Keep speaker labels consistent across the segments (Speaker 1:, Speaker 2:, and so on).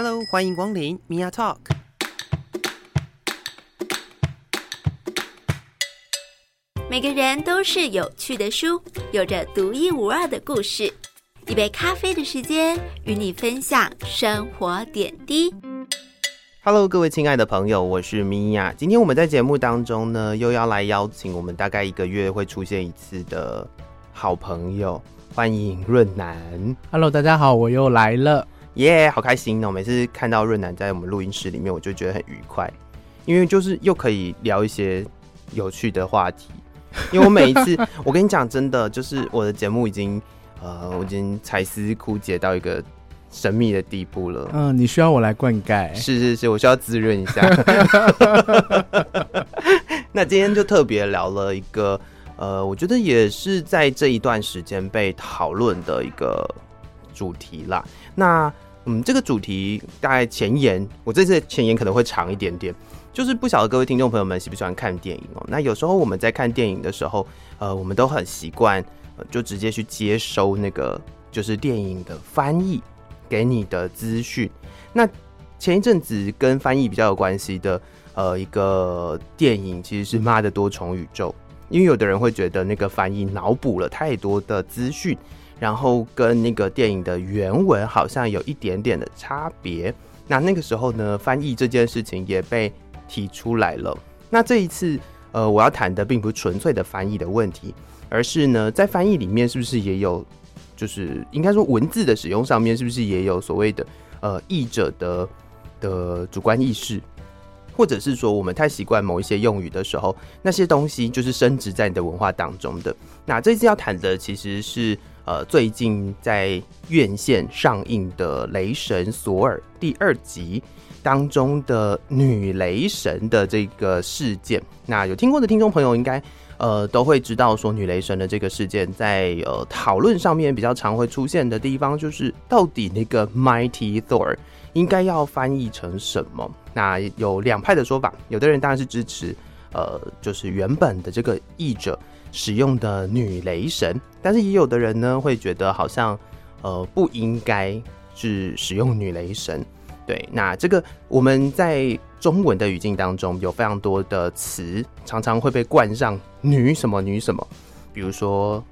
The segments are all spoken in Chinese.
Speaker 1: Hello，欢迎光临 Mia Talk。
Speaker 2: 每个人都是有趣的书，有着独一无二的故事。一杯咖啡的时间，与你分享生活点滴。
Speaker 1: Hello，各位亲爱的朋友，我是 Mia。今天我们在节目当中呢，又要来邀请我们大概一个月会出现一次的好朋友，欢迎润南。
Speaker 3: Hello，大家好，我又来了，
Speaker 1: 耶，yeah，好开心哦！每次看到润南在我们录音室里面，我就觉得很愉快，因为就是又可以聊一些有趣的话题。因为我每一次，我跟你讲，真的就是我的节目已经呃，我已经才思枯竭到一个。神秘的地步了。
Speaker 3: 嗯，你需要我来灌溉？
Speaker 1: 是是是，我需要滋润一下。那今天就特别聊了一个，呃，我觉得也是在这一段时间被讨论的一个主题啦。那嗯，这个主题大概前言，我这次前言可能会长一点点，就是不晓得各位听众朋友们喜不喜欢看电影哦。那有时候我们在看电影的时候，呃，我们都很习惯，呃，就直接去接收那个就是电影的翻译。给你的资讯，那前一阵子跟翻译比较有关系的，呃，一个电影其实是《妈的多重宇宙》，因为有的人会觉得那个翻译脑补了太多的资讯，然后跟那个电影的原文好像有一点点的差别。那那个时候呢，翻译这件事情也被提出来了。那这一次，呃，我要谈的并不纯粹的翻译的问题，而是呢，在翻译里面是不是也有？就是应该说，文字的使用上面是不是也有所谓的呃译者的的主观意识，或者是说我们太习惯某一些用语的时候，那些东西就是升值在你的文化当中的。那这次要谈的其实是呃最近在院线上映的《雷神索尔》第二集当中的女雷神的这个事件。那有听过的听众朋友应该。呃，都会知道说女雷神的这个事件在，呃讨论上面比较常会出现的地方，就是到底那个 Mighty Thor 应该要翻译成什么？那有两派的说法，有的人当然是支持，呃，就是原本的这个译者使用的女雷神，但是也有的人呢会觉得好像呃不应该是使用女雷神。对，那这个我们在中文的语境当中有非常多的词，常常会被冠上“女什么女什么”，比如说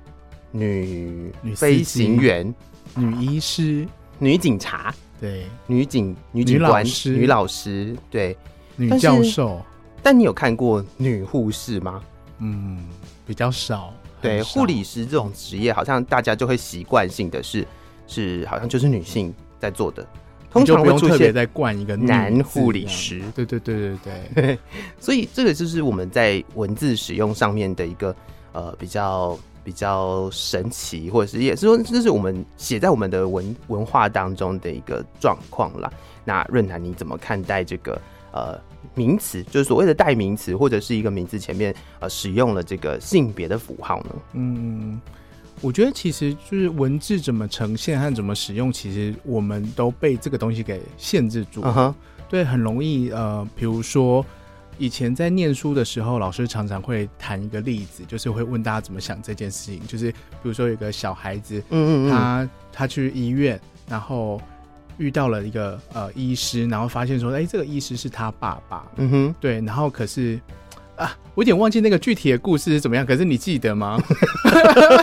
Speaker 1: 女女飞行员、
Speaker 3: 女医师、
Speaker 1: 女警察，
Speaker 3: 对，
Speaker 1: 女警、女警官、女老师、女老师，对，
Speaker 3: 女教授。
Speaker 1: 但，但你有看过女护士吗？
Speaker 3: 嗯，比较少。
Speaker 1: 对，护理师这种职业，好像大家就会习惯性的是，是好像就是女性在做的。通常会出现
Speaker 3: 在冠一个
Speaker 1: 男护理
Speaker 3: 师，对对对对对，
Speaker 1: 所以这个就是我们在文字使用上面的一个呃比较比较神奇，或者是也是说这是我们写在我们的文文化当中的一个状况啦。那润南你怎么看待这个呃名词，就是所谓的代名词或者是一个名字前面呃使用了这个性别的符号呢？
Speaker 3: 嗯。我觉得其实就是文字怎么呈现和怎么使用，其实我们都被这个东西给限制住。Uh-huh. 对，很容易呃，比如说以前在念书的时候，老师常常会谈一个例子，就是会问大家怎么想这件事情。就是比如说有个小孩子，嗯嗯嗯，他他去医院，然后遇到了一个呃医师，然后发现说，哎，这个医师是他爸爸。嗯哼，对，然后可是。啊，我有点忘记那个具体的故事是怎么样，可是你记得吗？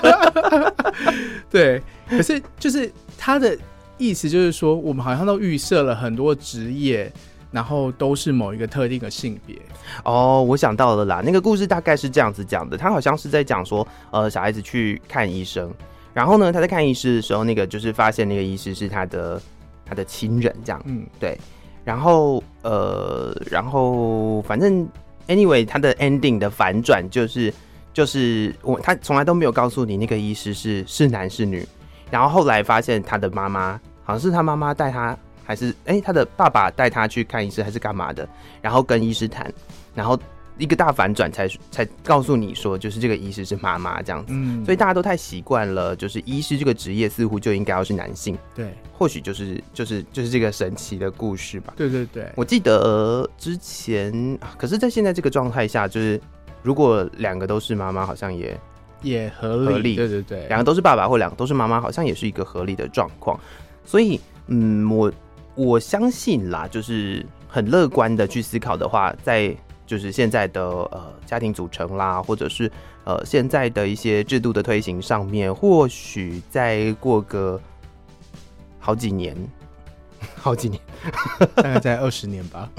Speaker 3: 对，可是就是他的意思就是说，我们好像都预设了很多职业，然后都是某一个特定的性别。
Speaker 1: 哦，我想到了啦，那个故事大概是这样子讲的，他好像是在讲说，呃，小孩子去看医生，然后呢，他在看医师的时候，那个就是发现那个医师是他的他的亲人，这样，嗯，对，然后呃，然后反正。Anyway，他的 ending 的反转就是，就是我他从来都没有告诉你那个医师是是男是女，然后后来发现他的妈妈好像是他妈妈带他，还是哎、欸、他的爸爸带他去看医师还是干嘛的，然后跟医师谈，然后。一个大反转才才告诉你说，就是这个医师是妈妈这样子，嗯，所以大家都太习惯了，就是医师这个职业似乎就应该要是男性，
Speaker 3: 对，
Speaker 1: 或许就是就是就是这个神奇的故事吧。
Speaker 3: 对对对，
Speaker 1: 我记得之前，可是，在现在这个状态下，就是如果两个都是妈妈，好像也
Speaker 3: 也合理，
Speaker 1: 合理，
Speaker 3: 对对对，
Speaker 1: 两个都是爸爸或两个都是妈妈，好像也是一个合理的状况。所以，嗯，我我相信啦，就是很乐观的去思考的话，在就是现在的呃家庭组成啦，或者是呃现在的一些制度的推行上面，或许再过个好几年，好几年，
Speaker 3: 大概在二十年吧，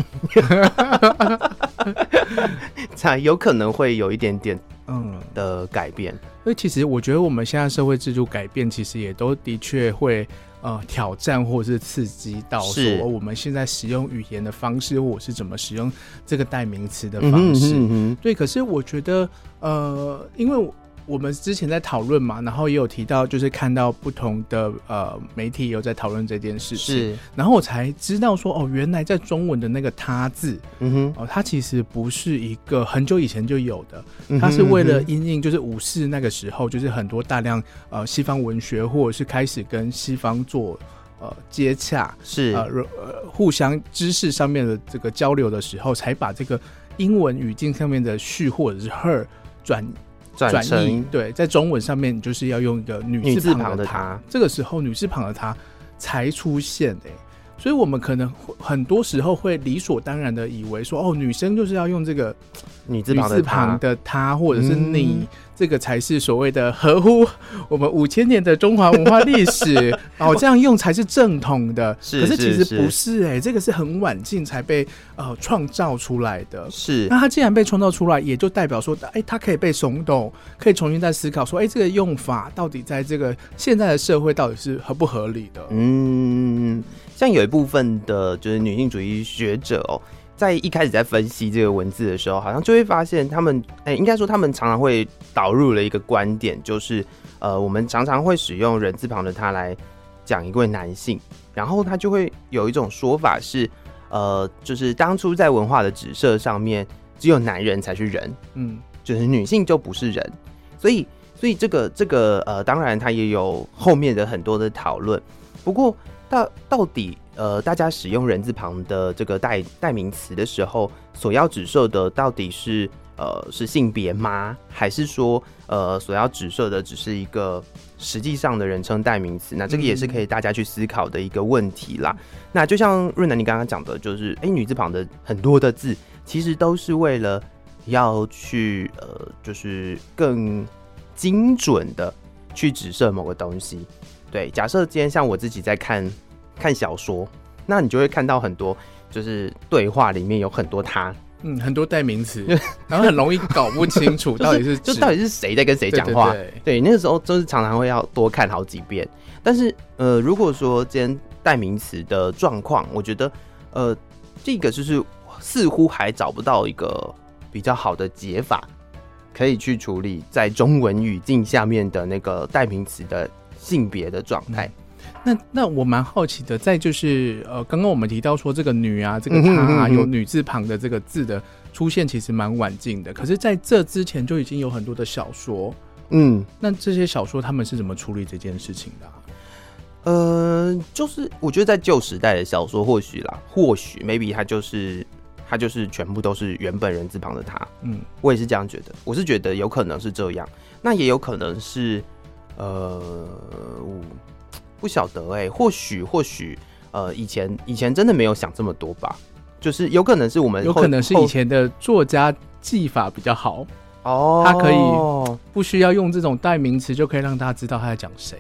Speaker 1: 才有可能会有一点点嗯的改变。
Speaker 3: 所以其实我觉得我们现在社会制度改变，其实也都的确会。呃，挑战或者是刺激到说我们现在使用语言的方式，或者是怎么使用这个代名词的方式。嗯嗯，对，可是我觉得，呃，因为。我们之前在讨论嘛，然后也有提到，就是看到不同的呃媒体也有在讨论这件事情，是，然后我才知道说，哦，原来在中文的那个“他”字，嗯哼，哦，它其实不是一个很久以前就有的，它是为了因应就是五四那个时候，就是很多大量呃西方文学或者是开始跟西方做呃接洽，是。呃呃互相知识上面的这个交流的时候，才把这个英文语境上面的 she 或者是 her 转。转译对，在中文上面，你就是要用一个女字旁的“她”，这个时候女字旁的“她”才出现的，所以我们可能很多时候会理所当然的以为说，哦，女生就是要用这个女字旁的“她”或者是你。嗯这个才是所谓的合乎 我们五千年的中华文化历史 哦，这样用才是正统的。是，可是其实不是哎、欸，这个是很晚近才被呃创造出来的。是，那它既然被创造出来，也就代表说，哎，它可以被耸动，可以重新再思考说，哎，这个用法到底在这个现在的社会到底是合不合理的？
Speaker 1: 嗯，像有一部分的就是女性主义学者哦。在一开始在分析这个文字的时候，好像就会发现他们，哎、欸，应该说他们常常会导入了一个观点，就是，呃，我们常常会使用人字旁的他来讲一位男性，然后他就会有一种说法是，呃，就是当初在文化的指涉上面，只有男人才是人，嗯，就是女性就不是人，所以，所以这个这个呃，当然他也有后面的很多的讨论，不过到到底。呃，大家使用人字旁的这个代代名词的时候，所要指涉的到底是呃是性别吗？还是说呃所要指涉的只是一个实际上的人称代名词？那这个也是可以大家去思考的一个问题啦。嗯、那就像润南你刚刚讲的，就是哎、欸、女字旁的很多的字，其实都是为了要去呃就是更精准的去指涉某个东西。对，假设今天像我自己在看。看小说，那你就会看到很多，就是对话里面有很多他，
Speaker 3: 嗯，很多代名词，然后很容易搞不清楚 到底是、
Speaker 1: 就是、就到底是谁在跟谁讲话。对，那个时候就是常常会要多看好几遍。但是，呃，如果说今天代名词的状况，我觉得，呃，这个就是似乎还找不到一个比较好的解法，可以去处理在中文语境下面的那个代名词的性别的状态。嗯
Speaker 3: 那那我蛮好奇的，在就是呃，刚刚我们提到说这个女啊，这个她啊，有女字旁的这个字的出现，其实蛮晚近的。可是在这之前就已经有很多的小说，嗯，那这些小说他们是怎么处理这件事情的啊？
Speaker 1: 呃，就是我觉得在旧时代的小说，或许啦，或许 maybe 它就是它就是全部都是原本人字旁的她，嗯，我也是这样觉得，我是觉得有可能是这样，那也有可能是呃。不晓得哎、欸，或许或许，呃，以前以前真的没有想这么多吧，就是有可能是我们
Speaker 3: 有可能是以前的作家技法比较好哦，他可以不需要用这种代名词就可以让大家知道他在讲谁，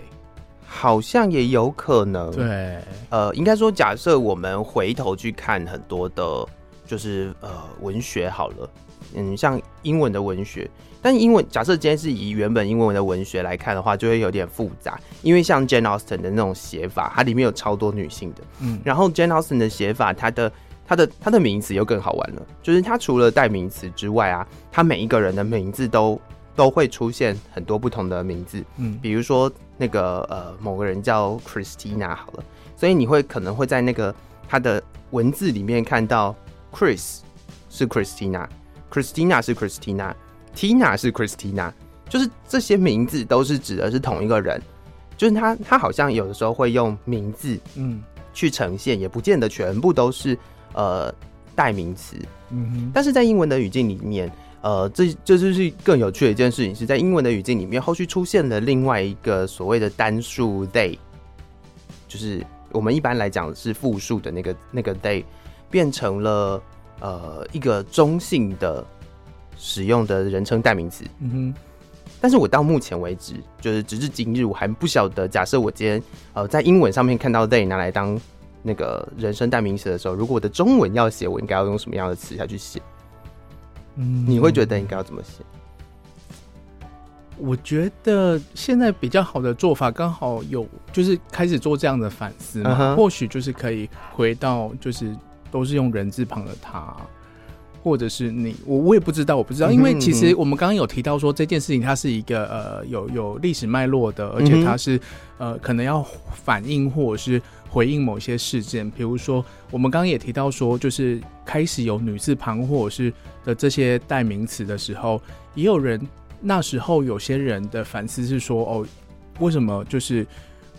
Speaker 1: 好像也有可能。
Speaker 3: 对，
Speaker 1: 呃，应该说，假设我们回头去看很多的，就是呃文学好了，嗯，像英文的文学。但英文假设今天是以原本英文的文学来看的话，就会有点复杂，因为像 Jane Austen 的那种写法，它里面有超多女性的。嗯，然后 Jane Austen 的写法，它的它的它的名词又更好玩了，就是它除了代名词之外啊，它每一个人的名字都都会出现很多不同的名字。嗯，比如说那个呃某个人叫 Christina 好了，所以你会可能会在那个他的文字里面看到 Chris 是 Christina，Christina 是 Christina。Tina 是 Christina，就是这些名字都是指的是同一个人，就是他他好像有的时候会用名字嗯去呈现，也不见得全部都是呃代名词，嗯哼，但是在英文的语境里面，呃，这这就是更有趣的一件事情，是在英文的语境里面后续出现了另外一个所谓的单数 they，就是我们一般来讲是复数的那个那个 they，变成了呃一个中性的使用的人称代名词。嗯哼。但是我到目前为止，就是直至今日，我还不晓得，假设我今天呃在英文上面看到 they 拿来当那个人称代名词的时候，如果我的中文要写，我应该要用什么样的词下去写？嗯，你会觉得应该要怎么写？
Speaker 3: 我觉得现在比较好的做法，刚好有就是开始做这样的反思嘛，uh huh. 或许就是可以回到就是都是用人字旁的他。或者是你，我我也不知道，我不知道，因为其实我们刚刚有提到说这件事情它是一个呃有有历史脉络的，而且它是呃可能要反映或者是回应某些事件，比如说我们刚刚也提到说，就是开始有女字旁或者是的这些代名词的时候，也有人那时候有些人的反思是说，哦，为什么就是。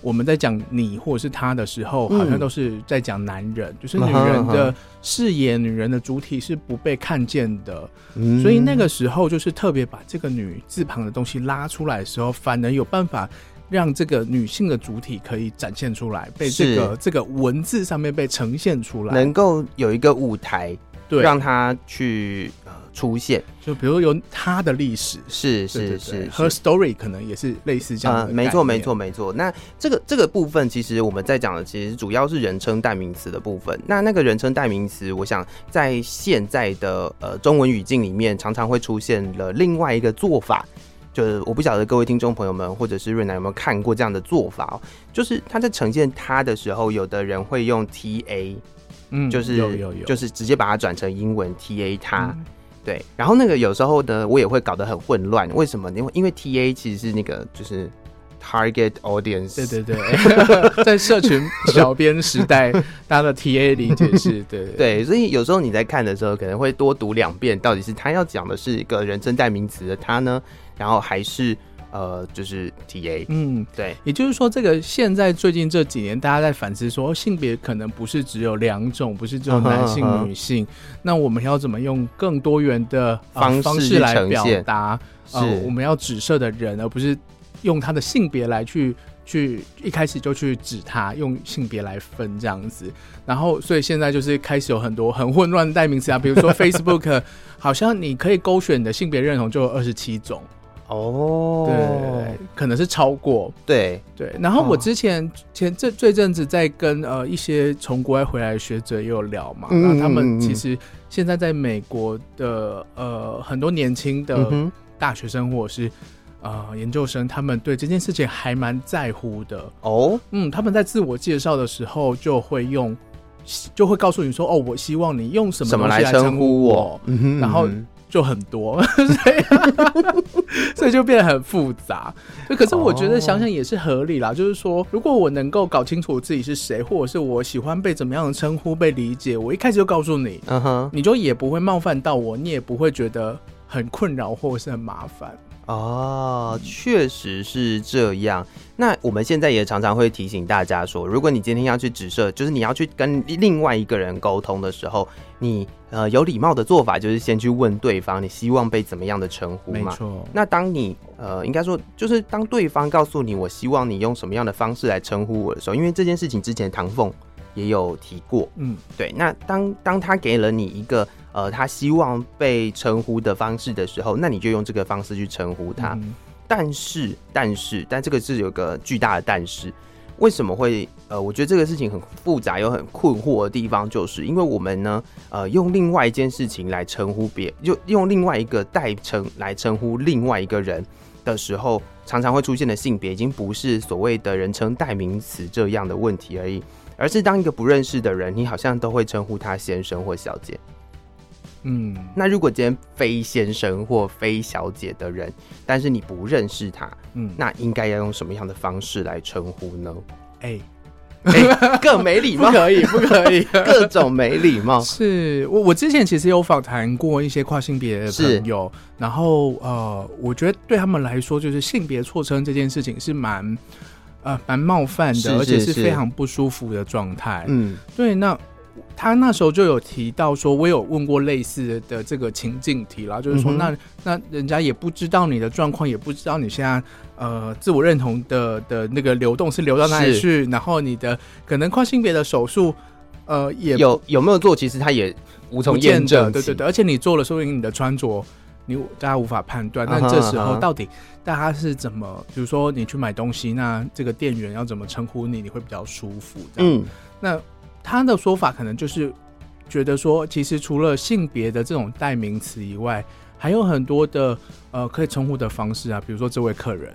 Speaker 3: 我们在讲你或者是他的时候，好像都是在讲男人，嗯、就是女人的视野、女人的主体是不被看见的，嗯、所以那个时候就是特别把这个女字旁的东西拉出来的时候，反而有办法让这个女性的主体可以展现出来，被这个是。这个文字上面被呈现出来，
Speaker 1: 能够有一个舞台，对，让他去呃。出现，
Speaker 3: 就比如有他的历史，
Speaker 1: 是是是
Speaker 3: ，Her story 可能也是类似这样的、呃。
Speaker 1: 没错没错没错。那这个这个部分，其实我们在讲的，其实主要是人称代名词的部分。那那个人称代名词，我想在现在的呃中文语境里面，常常会出现了另外一个做法，就是我不晓得各位听众朋友们或者是瑞南有没有看过这样的做法哦，就是他在呈现他的时候，有的人会用 ta，嗯，就是有有有，就是直接把它转成英文 ta 他。嗯对，然后那个有时候呢，我也会搞得很混乱。为什么？因为因为 T A 其实是那个就是 target audience。
Speaker 3: 对对对，在社群小编时代，大家的 T A 理解是对
Speaker 1: 对，所以有时候你在看的时候，可能会多读两遍，到底是他要讲的是一个人称代名词的他呢，然后还是。呃，就是 T A，嗯，对，
Speaker 3: 也就是说，这个现在最近这几年，大家在反思说，性别可能不是只有两种，不是只有男性、女性，uh uh. 那我们要怎么用更多元的方式来表达？呃，我们要指涉的人，而不是用他的性别来去去一开始就去指他，用性别来分这样子。然后，所以现在就是开始有很多很混乱的代名词啊，比如说 Facebook，好像你可以勾选你的性别认同就有二十七种。
Speaker 1: 哦，
Speaker 3: 对，可能是超过，
Speaker 1: 对。
Speaker 3: 对。然后我之前前这这阵子在跟呃一些从国外回来的学者也有聊嘛，那、嗯、他们其实现在在美国的呃很多年轻的大学生或者是呃研究生，他们对这件事情还蛮在乎的。哦。嗯，他们在自我介绍的时候就会用，就会告诉你说，哦，我希望你用什么什么来称呼我，然后。就很多，所以就变得很复杂。可是我觉得想想也是合理啦。就是说，如果我能够搞清楚自己是谁，或者是我喜欢被怎么样的称呼、被理解，我一开始就告诉你，嗯哼、你就也不会冒犯到我，你也不会觉得很困扰或者是很麻烦。
Speaker 1: 哦，确实是这样。那我们现在也常常会提醒大家说，如果你今天要去指涉，就是你要去跟另外一个人沟通的时候，你呃有礼貌的做法就是先去问对方，你希望被怎么样的称呼嘛？没错。那当你呃应该说，就是当对方告诉你，我希望你用什么样的方式来称呼我的时候，因为这件事情之前唐凤也有提过，嗯，对。那当当他给了你一个。呃，他希望被称呼的方式的时候，那你就用这个方式去称呼他。嗯、但是，但是，但这个是有个巨大的但是，为什么会？呃，我觉得这个事情很复杂，又很困惑的地方，就是因为我们呢，呃，用另外一件事情来称呼别，就用另外一个代称来称呼另外一个人的时候，常常会出现的性别已经不是所谓的人称代名词这样的问题而已，而是当一个不认识的人，你好像都会称呼他先生或小姐。嗯，那如果今天非先生或非小姐的人，但是你不认识他，嗯，那应该要用什么样的方式来称呼呢？哎、欸，欸、更没礼貌，
Speaker 3: 不可以，不可以，
Speaker 1: 各种没礼貌。
Speaker 3: 是我，我之前其实有访谈过一些跨性别的朋友，然后呃，我觉得对他们来说，就是性别错称这件事情是蛮呃蛮冒犯的，是是是，而且是非常不舒服的状态。嗯，对，那。他那时候就有提到说，我有问过类似的这个情境题啦，就是说那，那那人家也不知道你的状况，也不知道你现在呃自我认同的的那个流动是流到哪里去，然后你的可能跨性别的手术，呃，也
Speaker 1: 有有没有做，其实他也无从验证，
Speaker 3: 对对对，而且你做了，说明你的穿着。你大家无法判断，那这时候到底大家是怎么？Uh -huh, uh -huh. 比如说你去买东西，那这个店员要怎么称呼你？你会比较舒服？这样。嗯，那他的说法可能就是觉得说，其实除了性别的这种代名词以外，还有很多的呃可以称呼的方式啊，比如说这位客人。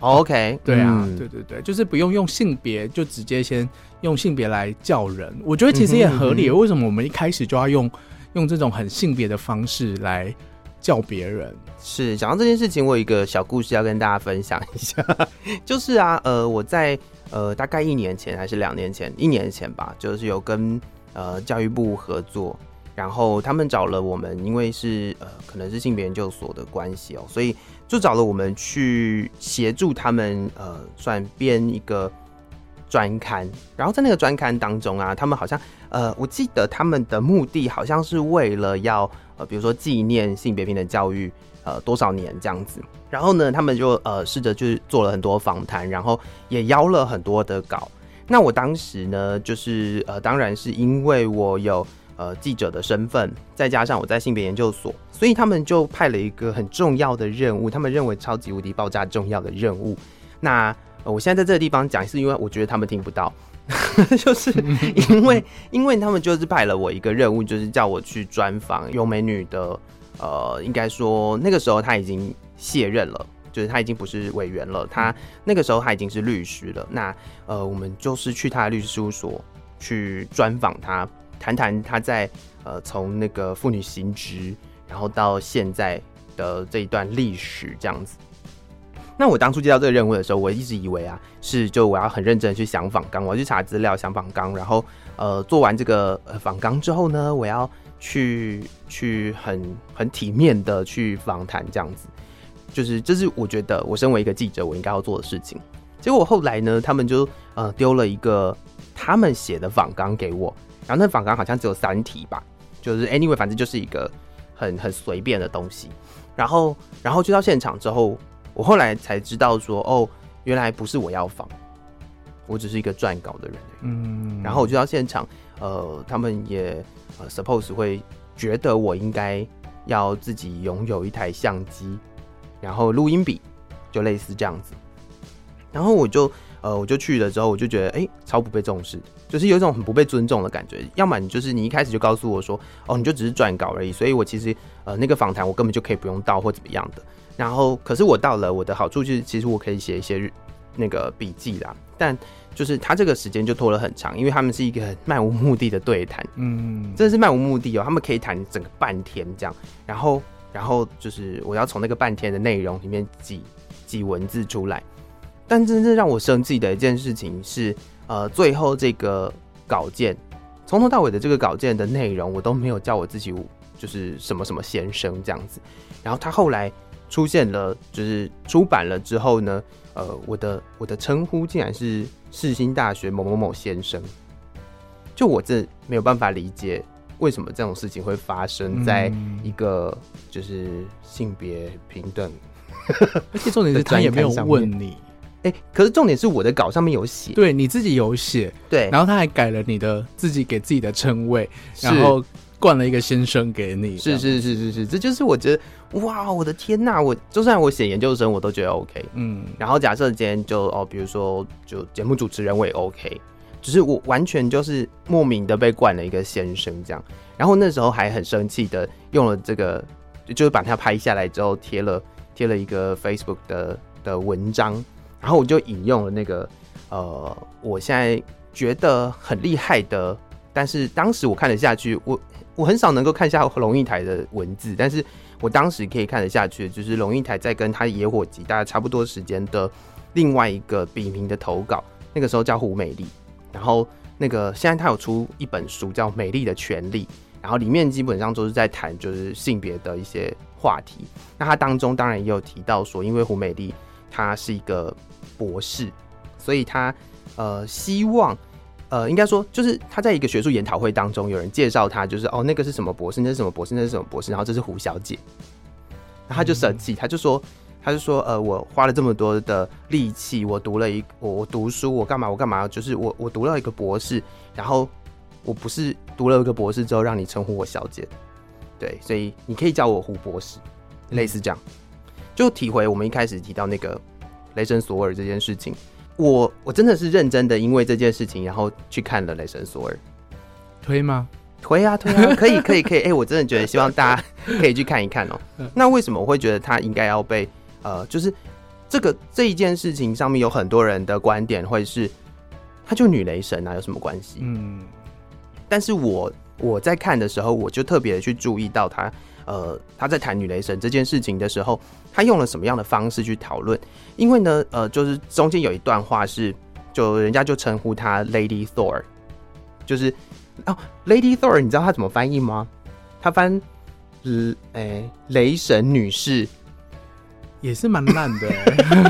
Speaker 1: OK，
Speaker 3: 对啊，嗯、对对对，就是不用用性别，就直接先用性别来叫人。我觉得其实也合理。嗯、为什么我们一开始就要用用这种很性别的方式来？叫别人
Speaker 1: 是讲到这件事情，我有一个小故事要跟大家分享一下，就是啊，呃，我在呃大概一年前还是两年前，一年前吧，就是有跟呃教育部合作，然后他们找了我们，因为是呃可能是性别研究所的关系哦，所以就找了我们去协助他们呃算编一个专刊，然后在那个专刊当中啊，他们好像呃我记得他们的目的好像是为了要。呃，比如说纪念性别平等教育，呃，多少年这样子，然后呢，他们就呃试着去做了很多访谈，然后也邀了很多的稿。那我当时呢，就是呃，当然是因为我有呃记者的身份，再加上我在性别研究所，所以他们就派了一个很重要的任务，他们认为超级无敌爆炸重要的任务。那，呃，我现在在这个地方讲，是因为我觉得他们听不到。就是因为，因为他们就是派了我一个任务，就是叫我去专访有美女的，呃，应该说那个时候他已经卸任了，就是他已经不是委员了，他那个时候他已经是律师了。那呃，我们就是去他的律师事务所去专访他，谈谈他在呃从那个妇女行职，然后到现在的这一段历史这样子。那我当初接到这个任务的时候，我一直以为啊，是就我要很认真的去想访纲，我要去查资料想访纲，然后呃做完这个访纲之后呢，我要去去很很体面的去访谈这样子，就是这是我觉得我身为一个记者我应该要做的事情。结果后来呢，他们就呃丢了一个他们写的访纲给我，然后那访纲好像只有三题吧，就是 anyway 反正就是一个很很随便的东西，然后然后去到现场之后。我后来才知道说，哦，原来不是我要访，我只是一个撰稿的人。嗯，然后我就到现场，呃，他们也呃，suppose 会觉得我应该要自己拥有一台相机，然后录音笔，就类似这样子。然后我就呃，我就去了之后，我就觉得，哎、欸，超不被重视，就是有一种很不被尊重的感觉。要么你就是你一开始就告诉我说，哦，你就只是撰稿而已，所以我其实呃，那个访谈我根本就可以不用到或怎么样的。然后，可是我到了，我的好处就是，其实我可以写一些那个笔记啦。但就是他这个时间就拖了很长，因为他们是一个很漫无目的的对谈，嗯，真的是漫无目的哦。他们可以谈整个半天这样，然后，然后就是我要从那个半天的内容里面挤挤文字出来。但真正让我生气的一件事情是，呃，最后这个稿件从头到尾的这个稿件的内容，我都没有叫我自己就是什么什么先生这样子。然后他后来。出现了，就是出版了之后呢，呃，我的我的称呼竟然是世新大学某某某先生，就我这没有办法理解为什么这种事情会发生在一个就是性别平等，
Speaker 3: 而且重点是他也没有问你，
Speaker 1: 哎、欸，可是重点是我的稿上面有写，
Speaker 3: 对，你自己有写，
Speaker 1: 对，
Speaker 3: 然后他还改了你的自己给自己的称谓，然后。灌了一个先生给你，
Speaker 1: 是是是是是，这就是我觉得哇，我的天呐，我就算我写研究生，我都觉得 OK，嗯。然后假设今天就哦，比如说就节目主持人我也 OK，只是我完全就是莫名的被灌了一个先生这样。然后那时候还很生气的用了这个，就是把它拍下来之后贴了贴了一个 Facebook 的的文章，然后我就引用了那个呃，我现在觉得很厉害的，但是当时我看得下去，我。我很少能够看下龙应台的文字，但是我当时可以看得下去，就是龙应台在跟他野火集大概差不多时间的另外一个笔名的投稿，那个时候叫胡美丽，然后那个现在他有出一本书叫《美丽的权利》，然后里面基本上都是在谈就是性别的一些话题。那他当中当然也有提到说，因为胡美丽她是一个博士，所以她呃希望呃，应该说就是他在一个学术研讨会当中，有人介绍他，就是哦，那个是什么博士，那是什么博士，那是什么博士，然后这是胡小姐，然后他就生气，他就说。他就说：“呃，我花了这么多的力气，我读了一我我读书，我干嘛我干嘛？就是我我读了一个博士，然后我不是读了一个博士之后让你称呼我小姐，对，所以你可以叫我胡博士，类似这样，就体会我们一开始提到那个雷神索尔这件事情。我我真的是认真的，因为这件事情，然后去看了雷神索尔，
Speaker 3: 推吗？
Speaker 1: 推啊推啊，可以可以可以，哎、欸，我真的觉得希望大家可以去看一看哦。那为什么我会觉得他应该要被？”呃，就是这个这一件事情上面有很多人的观点会是，他就女雷神啊，有什么关系？嗯，但是我我在看的时候，我就特别的去注意到他，呃，他在谈女雷神这件事情的时候，他用了什么样的方式去讨论？因为呢，呃，就是中间有一段话是，就人家就称呼他 Lady Thor，就是哦，Lady Thor，你知道他怎么翻译吗？他翻，呃，哎、欸，雷神女士。
Speaker 3: 也是蛮烂的。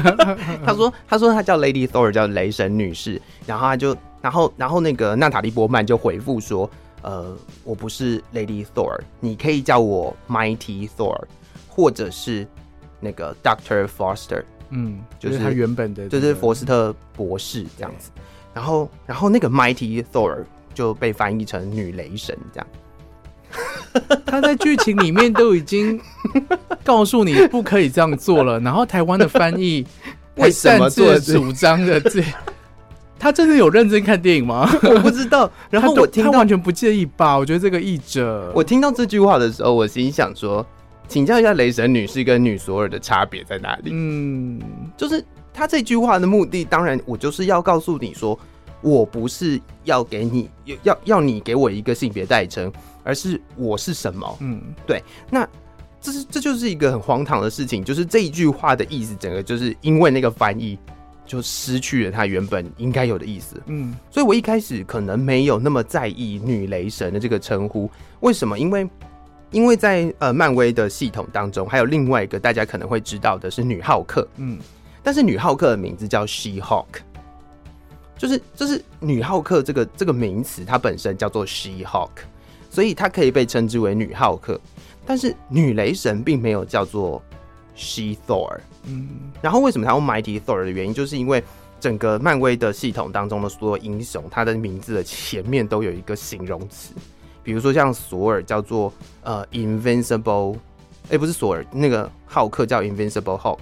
Speaker 1: 他说：“他说他叫 Lady Thor，叫雷神女士。然后他就，然后，然后那个娜塔莉波曼就回复说：‘呃，我不是 Lady Thor，你可以叫我 Mighty Thor，或者是那个 Doctor Foster。’嗯，
Speaker 3: 就是他原本的，
Speaker 1: 就是佛斯特博士这样子。然后，然后那个 Mighty Thor 就被翻译成女雷神这样。”
Speaker 3: 他在剧情里面都已经告诉你不可以这样做了，然后台湾的翻译
Speaker 1: 为什么做
Speaker 3: 主张的这？他真的有认真看电影吗？
Speaker 1: 我不知道。然后我听
Speaker 3: 他完全不介意吧？我觉得这个译者，
Speaker 1: 我听到这句话的时候，我心想说，请教一下雷神女士跟女索尔的差别在哪里？嗯，就是他这句话的目的，当然我就是要告诉你说，我不是要给你要要你给我一个性别代称。而是我是什么？嗯，对，那这是这就是一个很荒唐的事情，就是这一句话的意思，整个就是因为那个翻译就失去了它原本应该有的意思。嗯，所以我一开始可能没有那么在意女雷神的这个称呼。为什么？因为因为在呃漫威的系统当中，还有另外一个大家可能会知道的是女浩克。嗯，但是女浩克的名字叫 She-Hulk，就是就是女浩克这个这个名词，它本身叫做 She-Hulk。所以它可以被称之为女浩克，但是女雷神并没有叫做 She Thor。嗯，然后为什么他用 Mighty Thor 的原因，就是因为整个漫威的系统当中的所有英雄，他的名字的前面都有一个形容词，比如说像索尔叫做呃 Invincible，哎、欸，不是索尔，那个浩克叫 Invincible Hulk，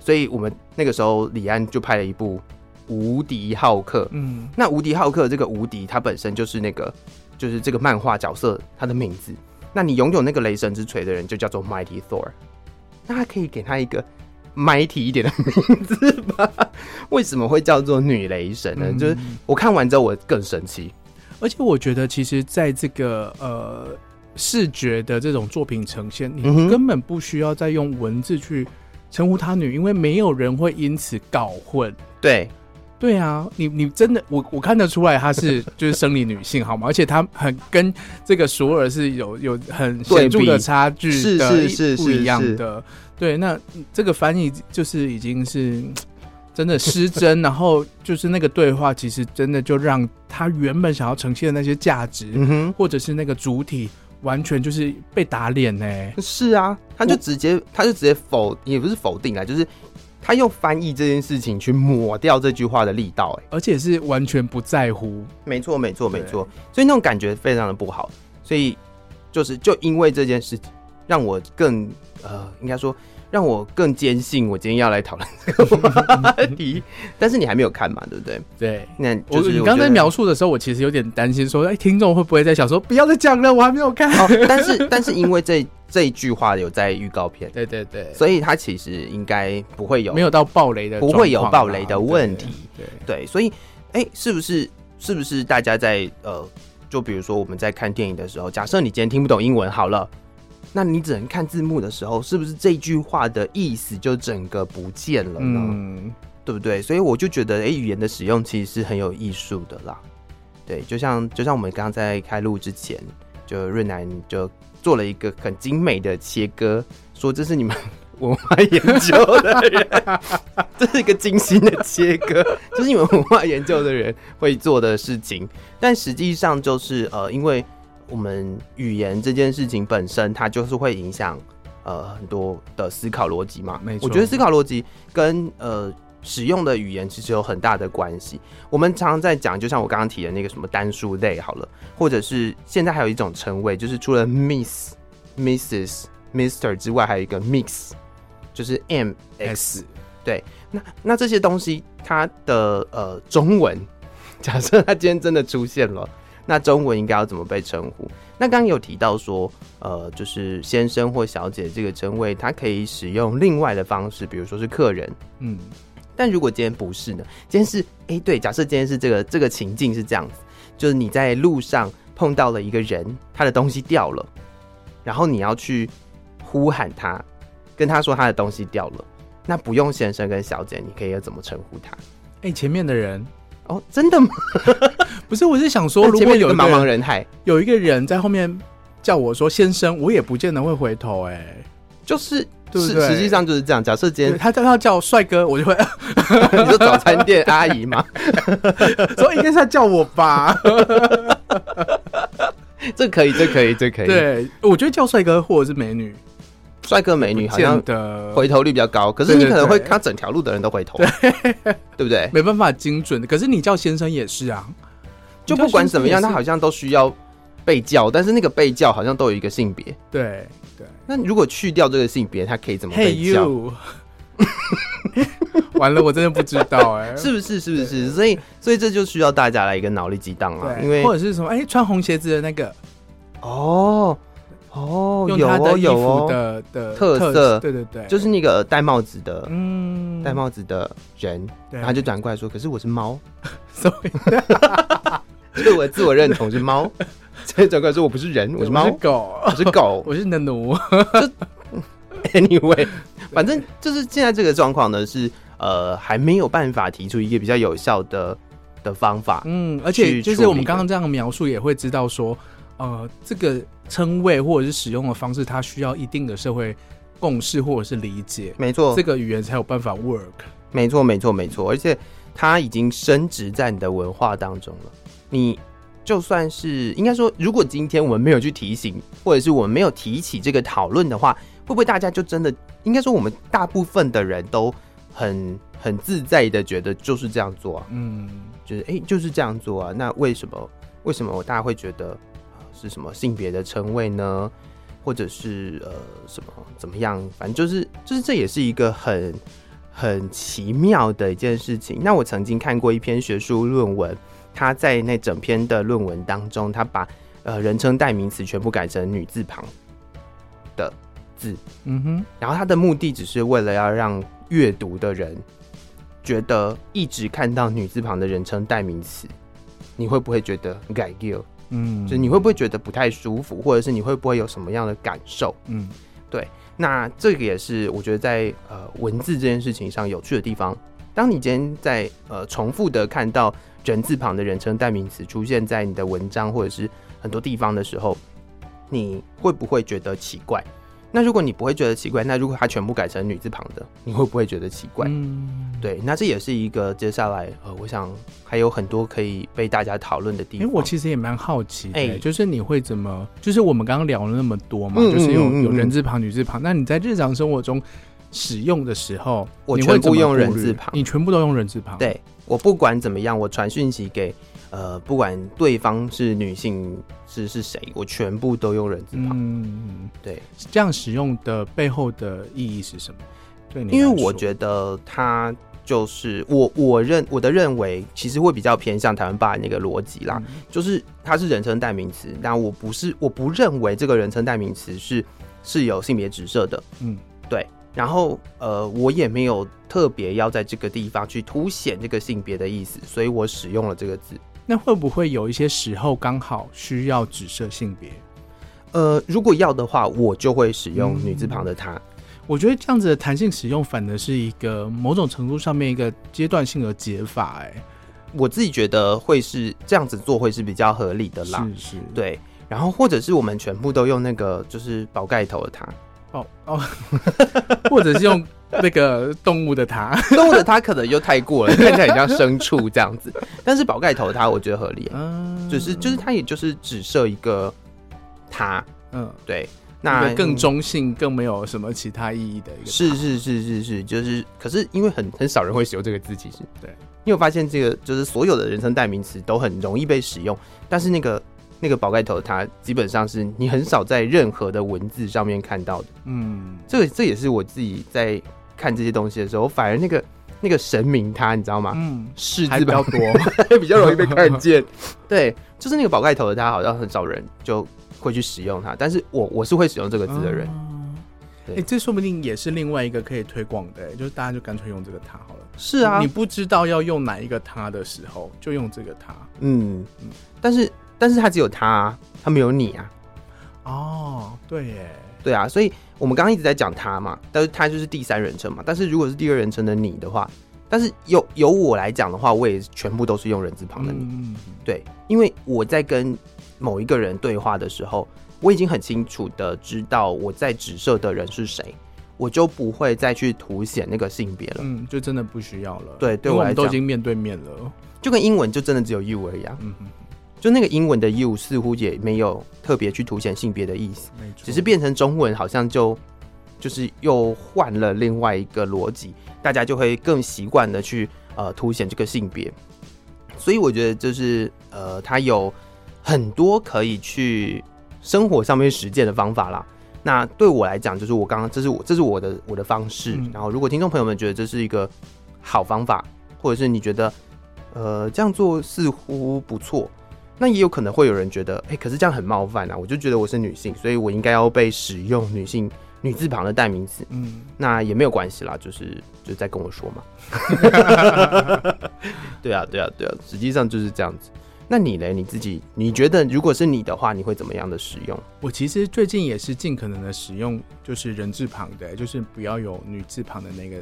Speaker 1: 所以我们那个时候李安就拍了一部无敌浩克。嗯，那无敌浩克这个无敌，它本身就是那个。就是这个漫画角色他的名字，那你拥有那个雷神之锤的人就叫做 Mighty Thor，那他可以给他一个 Mighty 一点的名字吧？为什么会叫做女雷神呢？嗯、就是我看完之后我更神奇，
Speaker 3: 而且我觉得其实在这个呃视觉的这种作品呈现，你根本不需要再用文字去称呼她女，因为没有人会因此搞混。
Speaker 1: 对。
Speaker 3: 对啊，你你真的我我看得出来她是 就是生理女性好吗？而且她很跟这个索尔是有有很显著的差距的，
Speaker 1: 是是是
Speaker 3: 不一样的。对，那这个翻译就是已经是真的失真，然后就是那个对话其实真的就让他原本想要呈现的那些价值，嗯，或者是那个主体完全就是被打脸呢。
Speaker 1: 是啊，他就直接他就直接否也不是否定啊，就是。他用翻译这件事情去抹掉这句话的力道，哎，
Speaker 3: 而且是完全不在乎。
Speaker 1: 没错，没错，没错。所以那种感觉非常的不好。所以就是就因为这件事情，让我更呃，应该说让我更坚信我今天要来讨论这个话题。但是你还没有看嘛，对不对？
Speaker 3: 对。
Speaker 1: 那就是
Speaker 3: 你刚才描述的时候，我其实有点担心，说，哎，听众会不会在想说，不要再讲了，我还没有看。
Speaker 1: 哦，但是，但是因为这。这一句话有在预告片，
Speaker 3: 对对对，
Speaker 1: 所以他其实应该不会有
Speaker 3: 没有到暴雷的，
Speaker 1: 不会有暴雷的问题，
Speaker 3: 对
Speaker 1: 对，对，所以哎、欸，是不是是不是大家在呃，就比如说我们在看电影的时候，假设你今天听不懂英文，好了，那你只能看字幕的时候，是不是这句话的意思就整个不见了呢？嗯，对不对？所以我就觉得，哎、欸，语言的使用其实是很有艺术的啦。对，就像就像我们刚刚在开录之前，就润南就。做了一个很精美的切割，说这是你们 文化研究的人，这是一个精心的切割，就是你们文化研究的人会做的事情。但实际上就是呃，因为我们语言这件事情本身，它就是会影响呃很多的思考逻辑嘛。没错，我觉得思考逻辑跟呃使用的语言其实有很大的关系。我们常常在讲，就像我刚刚提的那个什么单数类好了，或者是现在还有一种称谓，就是除了 Miss、Mrs、Mister 之外，还有一个 Mix。就是 M X，对，那那这些东西它的呃中文，假设它今天真的出现了，那中文应该要怎么被称呼？那刚刚有提到说，呃，就是先生或小姐这个称谓，它可以使用另外的方式，比如说是客人，嗯，但如果今天不是呢？今天是哎、欸，对，假设今天是这个这个情境是这样子，就是你在路上碰到了一个人，他的东西掉了，然后你要去呼喊他。跟他说他的东西掉了，那不用先生跟小姐，你可以要怎么称呼他？
Speaker 3: 哎、欸，前面的人
Speaker 1: 哦，真的吗？
Speaker 3: 不是，我是想说，如果有
Speaker 1: 一个茫茫人海，
Speaker 3: 有一个人在后面叫我说先生，我也不见得会回头、欸。哎，
Speaker 1: 就是，对不对？实际上就是这样。假设今天
Speaker 3: 他叫他叫帅哥，我就会
Speaker 1: 你说早餐店阿姨嘛？
Speaker 3: 所以应该是他叫我吧？
Speaker 1: 这可以，这可以，这可以。
Speaker 3: 对，我觉得叫帅哥或者是美女。
Speaker 1: 帅哥美女好像的回头率比较高，可是你可能会看整条路的人都回头，对，对不对？
Speaker 3: 没办法精准的。可是你叫先生也是啊，
Speaker 1: 就不管怎么样，他好像都需要被叫，但是那个被叫好像都有一个性别。
Speaker 3: 对对。
Speaker 1: 那如果去掉这个性别，他可以怎么被叫？Hey you
Speaker 3: 完了，我真的不知道哎、欸，
Speaker 1: 是不是？是不是？所以，所以这就需要大家来一个脑力激荡啊，因为
Speaker 3: 或者是什么？哎、欸，穿红鞋子的那个
Speaker 1: 哦。哦，有
Speaker 3: 他的衣服
Speaker 1: 的
Speaker 3: 的
Speaker 1: 特色，
Speaker 3: 对对对，
Speaker 1: 就是那个戴帽子的，嗯，戴帽子的人，然后就转过来说：“可是我是猫，所以，所以我自我认同是猫。”所以转过来说：“我不是人，我是猫，
Speaker 3: 狗，
Speaker 1: 我是狗，
Speaker 3: 我是你的 奴。”
Speaker 1: 就 Anyway，反正就是现在这个状况呢，是呃还没有办法提出一个比较有效的的方法。
Speaker 3: 嗯，而且就是我们刚刚这样描述，也会知道说，呃，这个。称谓或者是使用的方式，它需要一定的社会共识或者是理解，
Speaker 1: 没错，
Speaker 3: 这个语言才有办法 work。
Speaker 1: 没错，没错，没错，而且它已经升值在你的文化当中了。你就算是应该说，如果今天我们没有去提醒，或者是我们没有提起这个讨论的话，会不会大家就真的应该说，我们大部分的人都很很自在的觉得就是这样做啊？嗯，就是哎、欸，就是这样做啊。那为什么？为什么我大家会觉得？是什么性别的称谓呢？或者是呃什么怎么样？反正就是就是这也是一个很很奇妙的一件事情。那我曾经看过一篇学术论文，他在那整篇的论文当中，他把呃人称代名词全部改成女字旁的字，嗯哼，然后他的目的只是为了要让阅读的人觉得一直看到女字旁的人称代名词，你会不会觉得改掉？嗯，就你会不会觉得不太舒服，或者是你会不会有什么样的感受？嗯，对，那这个也是我觉得在呃文字这件事情上有趣的地方。当你今天在呃重复的看到人字旁的人称代名词出现在你的文章或者是很多地方的时候，你会不会觉得奇怪？那如果你不会觉得奇怪，那如果它全部改成女字旁的，你会不会觉得奇怪？嗯，对，那这也是一个接下来呃，我想还有很多可以被大家讨论的地方。
Speaker 3: 因为、欸、我其实也蛮好奇的、欸，哎，就是你会怎么？就是我们刚刚聊了那么多嘛，嗯、就是有有人字旁、女字旁，那你在日常生活中使用的时候，
Speaker 1: 我全部用人字旁，
Speaker 3: 你全部都用人字旁？
Speaker 1: 对，我不管怎么样，我传讯息给。呃，不管对方是女性是是谁，我全部都用人字旁。嗯，对，
Speaker 3: 这样使用的背后的意义是什么？对，
Speaker 1: 因为我觉得他就是我，我认我的认为，其实会比较偏向台湾爸那个逻辑啦，嗯、就是他是人称代名词，但我不是，我不认为这个人称代名词是是有性别指涉的。嗯，对。然后呃，我也没有特别要在这个地方去凸显这个性别的意思，所以我使用了这个字。
Speaker 3: 那会不会有一些时候刚好需要指涉性别？
Speaker 1: 呃，如果要的话，我就会使用女字旁的她。
Speaker 3: 嗯，我觉得这样子的弹性使用，反而是一个某种程度上面一个阶段性的解法。哎，
Speaker 1: 我自己觉得会是这样子做会是比较合理的啦。
Speaker 3: 是是，
Speaker 1: 对。然后或者是我们全部都用那个就是宝盖头的她，
Speaker 3: 哦哦，或者是用那个动物的它，
Speaker 1: 动物的它可能又太过了，看起来很像牲畜这样子。但是宝盖头它我觉得合理，嗯，只是就是它也就是只设一个它，嗯，对。那
Speaker 3: 更中性，更没有什么其他意义的一个。
Speaker 1: 是是是是是，就是，可是因为很很少人会使用这个字，其实
Speaker 3: 对。
Speaker 1: 你有发现这个，就是所有的人称代名词都很容易被使用，但是那个那个宝盖头，它基本上是你很少在任何的文字上面看到的。嗯，这个这也是我自己在看这些东西的时候，反而那个那个神明他，你知道吗？嗯，是字比较多，比较容易被看见。对，就是那个宝盖头的，他好像很少人就。会去使用它，但是我我是会使用这个字的人。
Speaker 3: 哎、这说不定也是另外一个可以推广的，就是大家就干脆用这个它好了。
Speaker 1: 是啊，
Speaker 3: 你不知道要用哪一个它的时候，就用这个它。
Speaker 1: 嗯嗯，但是但是他只有他、啊，他没有你啊。
Speaker 3: 哦，对耶，
Speaker 1: 对啊，所以我们刚刚一直在讲他嘛，但是他就是第三人称嘛。但是如果是第二人称的你的话，但是由由我来讲的话，我也全部都是用人字旁的你。嗯，对，因为我在跟。某一个人对话的时候，我已经很清楚的知道我在指涉的人是谁，我就不会再去凸显那个性别了。
Speaker 3: 嗯，就真的不需要了。
Speaker 1: 对，对我来讲
Speaker 3: 都已经面对面了，
Speaker 1: 就跟英文就真的只有 you 而已啊。嗯哼，就那个英文的 you 似乎也没有特别去凸显性别的意思，只是变成中文好像就就是又换了另外一个逻辑，大家就会更习惯的去呃凸显这个性别。所以我觉得就是呃，他有。很多可以去生活上面实践的方法啦。那对我来讲，就是我刚刚这是我这是我的我的方式。然后，如果听众朋友们觉得这是一个好方法，或者是你觉得呃这样做似乎不错，那也有可能会有人觉得，哎，可是这样很冒犯啊！我就觉得我是女性，所以我应该要被使用女性女字旁的代名词。嗯，那也没有关系啦，就是就在跟我说嘛。对啊，对啊，对啊，实际上就是这样子。那你嘞？你自己你觉得，如果是你的话，你会怎么样的使用？
Speaker 3: 我其实最近也是尽可能的使用，就是人字旁的，就是不要有女字旁的那个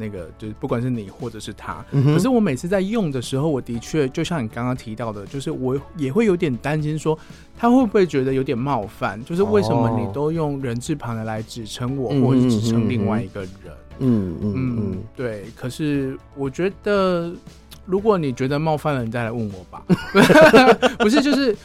Speaker 3: 那个，就是不管是你或者是他。嗯、可是我每次在用的时候，我的确就像你刚刚提到的，就是我也会有点担心，说他会不会觉得有点冒犯？就是为什么你都用人字旁的来指称我，哦、或者指称另外一个人？嗯嗯嗯，对。可是我觉得。如果你觉得冒犯了，你再来问我吧。不是，就是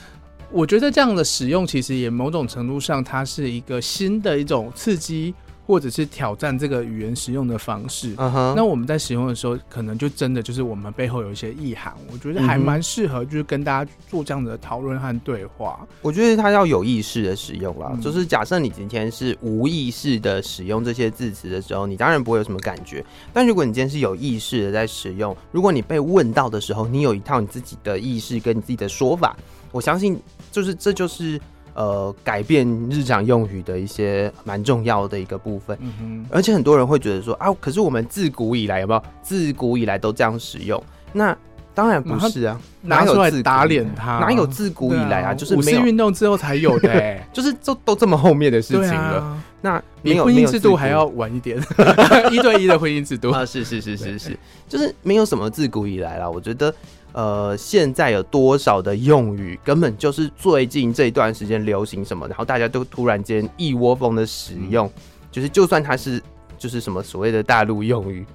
Speaker 3: 我觉得这样的使用，其实也某种程度上，它是一个新的一种刺激。或者是挑战这个语言使用的方式，uh huh. 那我们在使用的时候，可能就真的就是我们背后有一些意涵，我觉得还蛮适合，就是跟大家做这样的讨论和对话。
Speaker 1: 我觉得它要有意识的使用啦，嗯、就是假设你今天是无意识的使用这些字词的时候，你当然不会有什么感觉。但如果你今天是有意识的在使用，如果你被问到的时候，你有一套你自己的意识跟你自己的说法，我相信就是这就是。呃，改变日常用语的一些蛮重要的一个部分，而且很多人会觉得说啊，可是我们自古以来有没有？自古以来都这样使用？那当然不是啊，
Speaker 3: 拿出来打脸他，
Speaker 1: 哪有自古以来啊？就是五四
Speaker 3: 运动之后才有的，欸，
Speaker 1: 就是都都这么后面的事情了。啊，那
Speaker 3: 比婚姻制度还要晚一点，一对一的婚姻制度
Speaker 1: 啊，是是是是是，就是没有什么自古以来了。我觉得。呃，现在有多少的用语根本就是最近这一段时间流行什么，然后大家都突然间一窝蜂的使用，就是就算它是就是什么所谓的大陆用语，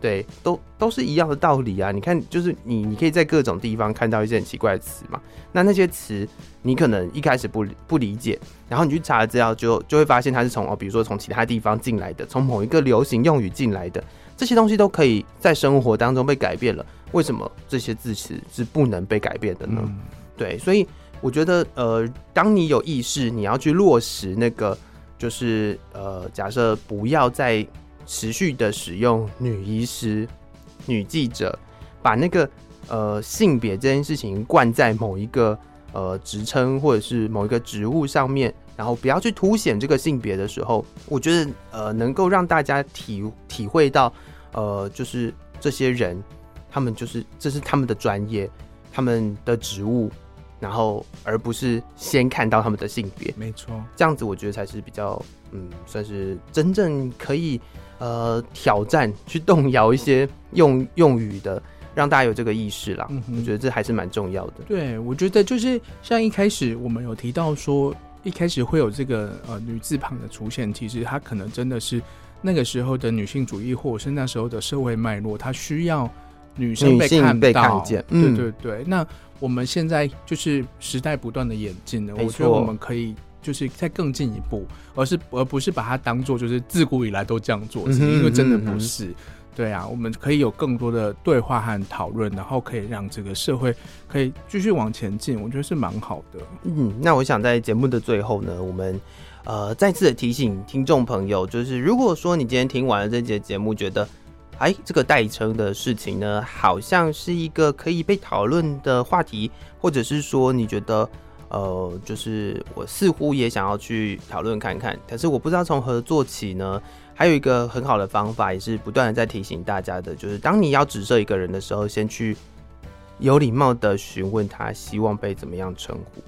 Speaker 1: 对，都都是一样的道理啊。你看，就是你你可以在各种地方看到一些很奇怪的词嘛，那那些词你可能一开始不不理解，然后你去查资料就就会发现它是从哦，比如说从其他地方进来的，从某一个流行用语进来的。这些东西都可以在生活当中被改变了，为什么这些字词是不能被改变的呢？嗯、对，所以我觉得，呃，当你有意识，你要去落实那个，就是呃，假设不要再持续的使用女医师、女记者，把那个呃性别这件事情灌在某一个呃职称或者是某一个职务上面。然后不要去凸显这个性别的时候，我觉得呃能够让大家体体会到，呃就是这些人，他们就是这是他们的专业，他们的职务，然后而不是先看到他们的性别。
Speaker 3: 没错，
Speaker 1: 这样子我觉得才是比较嗯算是真正可以呃挑战去动摇一些用 用语的。让大家有这个意识啦，嗯、我觉得这还是蛮重要的。
Speaker 3: 对，我觉得就是像一开始我们有提到说，一开始会有这个呃女字旁的出现，其实它可能真的是那个时候的女性主义，或者是那时候的社会脉络，它需要女生被看到，
Speaker 1: 被看见。
Speaker 3: 对对对。那我们现在就是时代不断的演进了，我觉得我们可以就是再更进一步，而是而不是把它当做就是自古以来都这样做，嗯、因为真的不是。嗯对啊，我们可以有更多的对话和讨论，然后可以让这个社会可以继续往前进，我觉得是蛮好的。
Speaker 1: 嗯，那我想在节目的最后呢，我们呃再次的提醒听众朋友，就是如果说你今天听完了这节节目，觉得哎这个代称的事情呢，好像是一个可以被讨论的话题，或者是说你觉得呃就是我似乎也想要去讨论看看，可是我不知道从何做起呢？还有一个很好的方法，也是不断的在提醒大家的，就是当你要指涉一个人的时候，先去有礼貌的询问他，希望被怎么样称呼，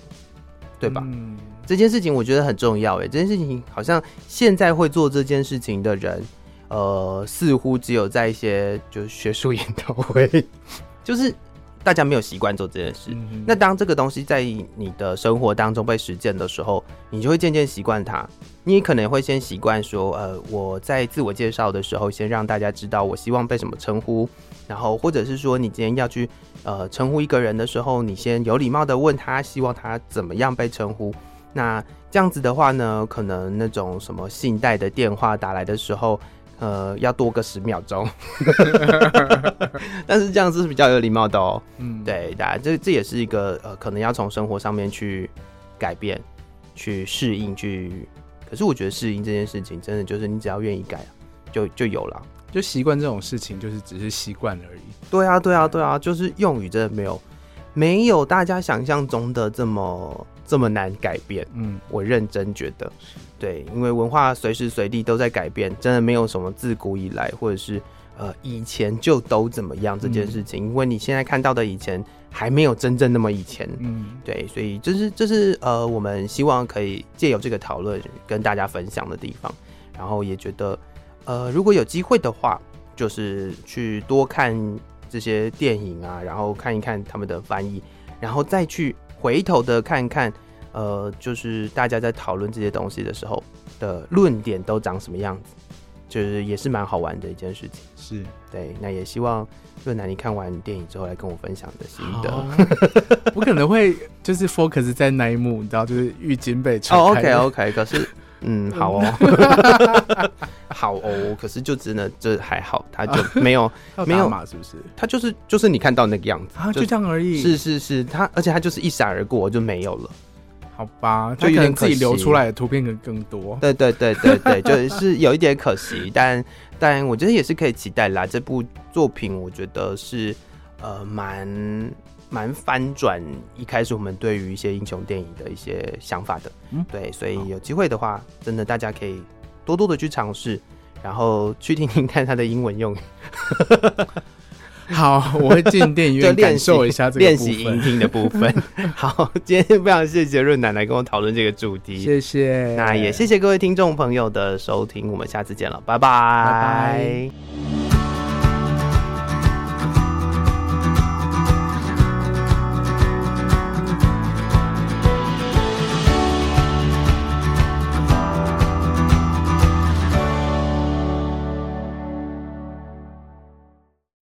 Speaker 1: 对吧？嗯，这件事情我觉得很重要。哎，这件事情好像现在会做这件事情的人，呃，似乎只有在一些就是学术研讨会，就是。大家没有习惯做这件事，嗯，那当这个东西在你的生活当中被实践的时候，你就会渐渐习惯它。你可能会先习惯说，呃，我在自我介绍的时候，先让大家知道我希望被什么称呼，然后或者是说，你今天要去呃称呼一个人的时候，你先有礼貌的问他，希望他怎么样被称呼。那这样子的话呢，可能那种什么信贷的电话打来的时候。呃，要多个十秒钟，但是这样子是比较有礼貌的哦。嗯，对，大家这这也是一个呃，可能要从生活上面去改变、去适应、去。可是我觉得适应这件事情，真的就是你只要愿意改，就就有了。
Speaker 3: 就习惯这种事情，就是只是习惯而已。
Speaker 1: 对啊，对啊，对啊，就是用语真的没有没有大家想象中的这么。这么难改变，嗯，我认真觉得，对，因为文化随时随地都在改变，真的没有什么自古以来或者是呃以前就都怎么样这件事情，嗯，因为你现在看到的以前还没有真正那么以前，嗯，对，所以这是这是呃我们希望可以借由这个讨论跟大家分享的地方，然后也觉得呃如果有机会的话，就是去多看这些电影啊，然后看一看他们的翻译，然后再去。回头的看看，呃，就是大家在讨论这些东西的时候的论点都长什么样子，就是也是蛮好玩的一件事情。
Speaker 3: 是
Speaker 1: 对，那也希望润南你看完电影之后来跟我分享的心得。
Speaker 3: 我可能会就是 focus 在那一幕，你知道，就是浴巾被。
Speaker 1: 哦，OK OK，可是。嗯，好哦，好哦，可是就真的这还好，他就没有 没有
Speaker 3: 嘛，是不是？
Speaker 1: 他就是就是你看到那个样子
Speaker 3: 啊，就这样而已。
Speaker 1: 是是是，他而且他就是一闪而过就没有了，
Speaker 3: 好吧？就有点自己留出来的图片可能更多。
Speaker 1: 对对对对对，就是有一点可惜，但但我觉得也是可以期待啦。这部作品我觉得是呃蛮。蛮翻转一开始我们对于一些英雄电影的一些想法的，嗯，对，所以有机会的话，真的大家可以多多的去尝试，然后去听听看他的英文用语。
Speaker 3: 好，我会进电影院感受一下这个
Speaker 1: 练习音听的部分。好，今天非常谢谢润奶奶跟我讨论这个主题，
Speaker 3: 谢谢。
Speaker 1: 那也谢谢各位听众朋友的收听，我们下次见了，拜拜。拜拜。